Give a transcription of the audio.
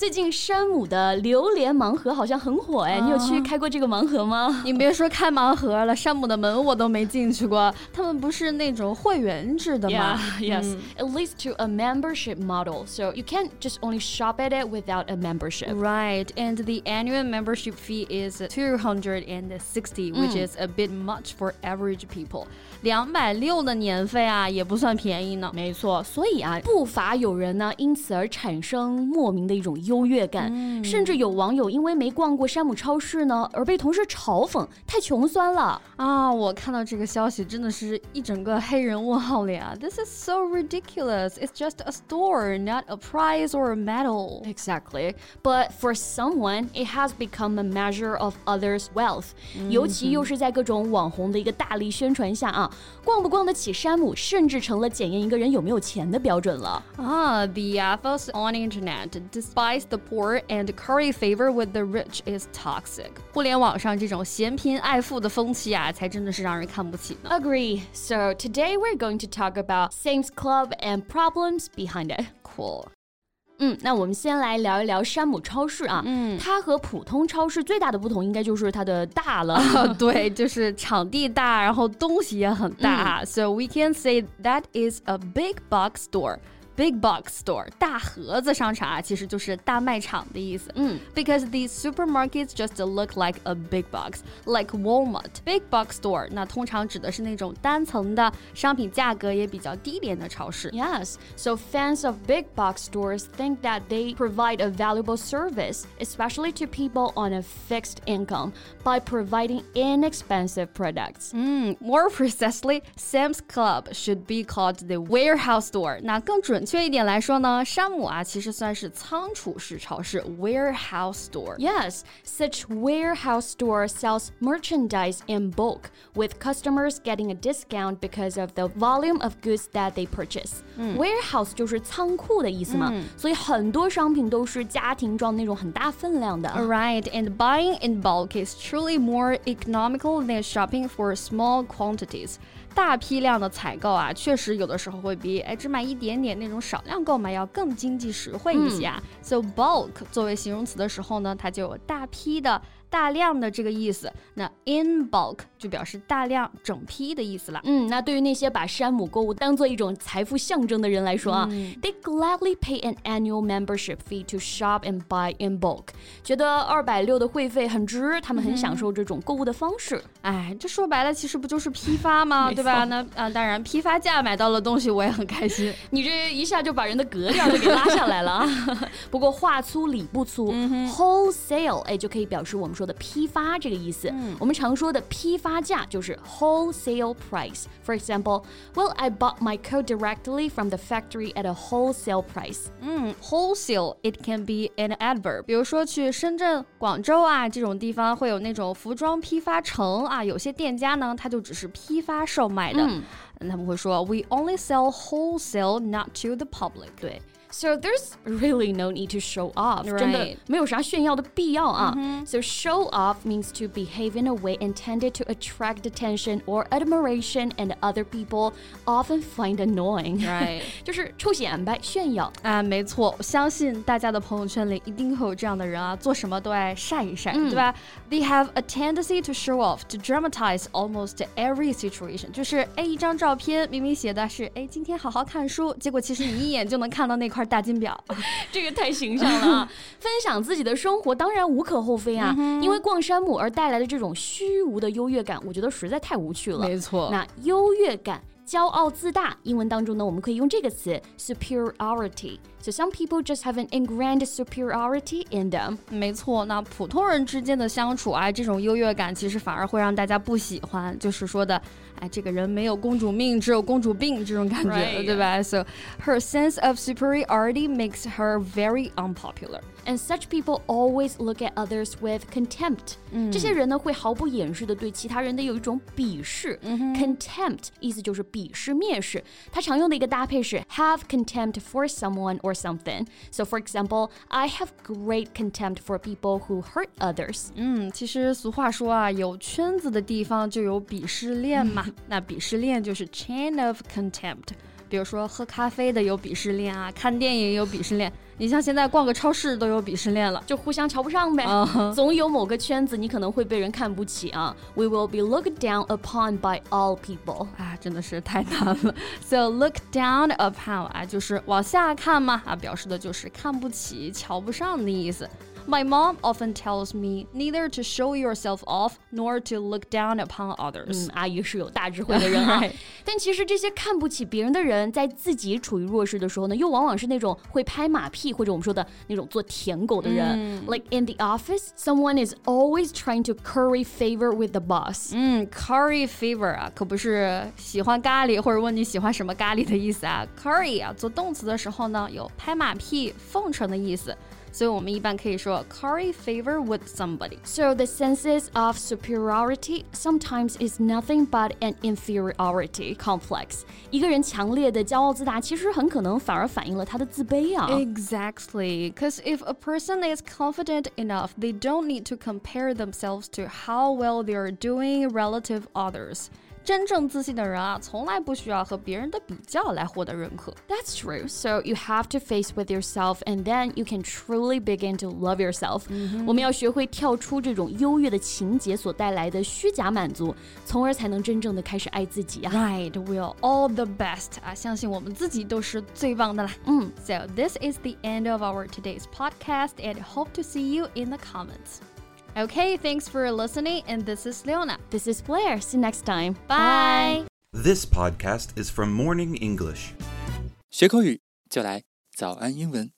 最近山姆的榴莲盲盒好像很火哎，你有去开过这个盲盒吗？你别说开盲盒了，山姆的门我都没进去过。他们不是那种会员制的吗？Yes, it leads to a membership model, so you can't just only shop at it without a membership. Right, and the annual membership fee is two hundred and sixty, which is a bit much for average people. 两百六的年费啊，也不算便宜呢。没错，所以啊，不乏有人呢因此而产生莫名的一种优越感，甚至有网友因为没逛过山姆超市呢，而被同事嘲讽太穷酸了啊！我看到这个消息，真的是一整个黑人问号脸啊！This is so ridiculous. It's just a store, not a prize or a medal. Exactly. But for someone, it has become a measure of others' wealth. 尤其又是在各种网红的一个大力宣传下啊。逛不逛得起山姆，甚至成了检验一个人有没有钱的标准了。啊，The ethos on internet, despise the poor and curry favor with the rich is toxic。互联网上这种嫌贫爱富的风气啊，才真的是让人看不起呢。Agree. So today we're going to talk about Sam's Club and problems behind it. Cool. 嗯，那我们先来聊一聊山姆超市啊。嗯，它和普通超市最大的不同，应该就是它的大了。对，就是场地大，然后东西也很大。So we can say that is a big box store. Big box store 大盒子商场啊，其实就是大卖场的意思。嗯，because these supermarkets just look like a big box, like Walmart. Big box store 那通常指的是那种单层的商品价格也比较低廉的超市。Yes, so fans of big box stores think that they provide a valuable service, especially to people on a fixed income, by providing inexpensive products. 嗯，more precisely, Sam's Club should be called the warehouse store. 那更准。确 一点来说呢，山姆啊其实算是仓储式超市 （warehouse store）。Yes, such warehouse store sells merchandise in bulk, with customers getting a discount because of the volume of goods that they purchase. Warehouse 就是仓库的意思嘛，所以很多商品都是家庭装那种很大分量的。Right, and buying in bulk is truly more economical than shopping for small quantities. 大批量的采购啊，确实有的时候会比哎只买一点点那种少量购买要更经济实惠一些啊。So bulk 作为形容词的时候呢，它就有大批的。大量的这个意思，那 in bulk 就表示大量、整批的意思了。嗯，那对于那些把山姆购物当做一种财富象征的人来说啊，they gladly pay an annual membership fee to shop and buy in bulk，觉得二百六的会费很值，他们很享受这种购物的方式。哎，这说白了其实不就是批发吗？对吧？那啊，当然批发价买到了东西我也很开心。你这一下就把人的格调就给拉下来了啊。不过话粗理不粗，wholesale 哎就可以表示我们。说的批发这个意思，嗯、我们常说的批发价就是 wholesale price. For example, well, I bought my coat directly from the factory at a wholesale price. 嗯，wholesale it can be an adverb. 比如说去深圳、广州啊这种地方会有那种服装批发城啊，有些店家呢，它就只是批发售卖的，嗯、他们会说 We only sell wholesale, not to the public. 对。 so there's really no need to show off. Right. So show off means to behave in a way intended to attract attention or admiration, and other people often find annoying. Right. 就是出显摆炫耀啊，没错，我相信大家的朋友圈里一定会有这样的人啊，做什么都爱晒一晒，对吧？They have a tendency to show off, to dramatize almost every situation. 就是哎，一张照片明明写的是哎今天好好看书，结果其实你一眼就能看到那块。 块大金表，这个太形象了啊！分享自己的生活当然无可厚非啊，因为逛山姆而带来的这种虚无的优越感，我觉得实在太无趣了。没错，那优越感。骄傲自大，英文当中呢，我们可以用这个词 superiority。So some people just have an ingrained superiority in them。没错，那普通人之间的相处啊，这种优越感其实反而会让大家不喜欢，就是说的，哎，这个人没有公主命，只有公主病这种感觉，right. 对吧？So her sense of superiority makes her very unpopular. And such people always look at others with contempt. 这些人呢，会毫不掩饰的对其他人的有一种鄙视。Contempt 意思就是鄙 视、蔑视。它常用的一个搭配是 have contempt for someone or something. So, for example, I have great contempt for people who hurt others. 嗯，其实俗话说啊，有圈子的地方就有鄙视链嘛。那鄙视链就是 chain of contempt。比如说喝咖啡的有鄙视链啊，看电影有鄙视链。你像现在逛个超市都有鄙视链了，就互相瞧不上呗。总有某个圈子你可能会被人看不起啊。We will be looked down upon by all people。啊，真的是太难了。So look down upon 啊，就是往下看嘛啊，表示的就是看不起、瞧不上的意思。My mom often tells me neither to show yourself off nor to look down upon others。嗯，阿姨是有大智慧的人啊。但其实这些看不起别人的人，在自己处于弱势的时候呢，又往往是那种会拍马屁或者我们说的那种做舔狗的人。Like in the office, someone is always trying to curry favor with the boss。嗯，curry favor 啊，可不是喜欢咖喱或者问你喜欢什么咖喱的意思啊。curry 啊，做动词的时候呢，有拍马屁、奉承的意思。 所以我们一般可以说 curry favor with somebody. So the senses of superiority sometimes is nothing but an inferiority complex. 一个人强烈的骄傲自大，其实很可能反而反映了他的自卑啊。Exactly, because if a person is confident enough, they don't need to compare themselves to how well they are doing relative others. 真正自信的人啊，从来不需要和别人的比较来获得认可。That's true. So you have to face with yourself, and then you can truly begin to love yourself. 我们要学会跳出这种优越的情节所带来的虚假满足，从而才能真正的开始爱自己啊。Right, we're all the best 啊，相信我们自己都是最棒的啦。嗯，So this is the end of our today's podcast, and hope to see you in the comments. Okay, thanks for listening, and this is Leona. This is Blair. See you next time. Bye. This podcast is from Morning English. 学口语就来早安英文。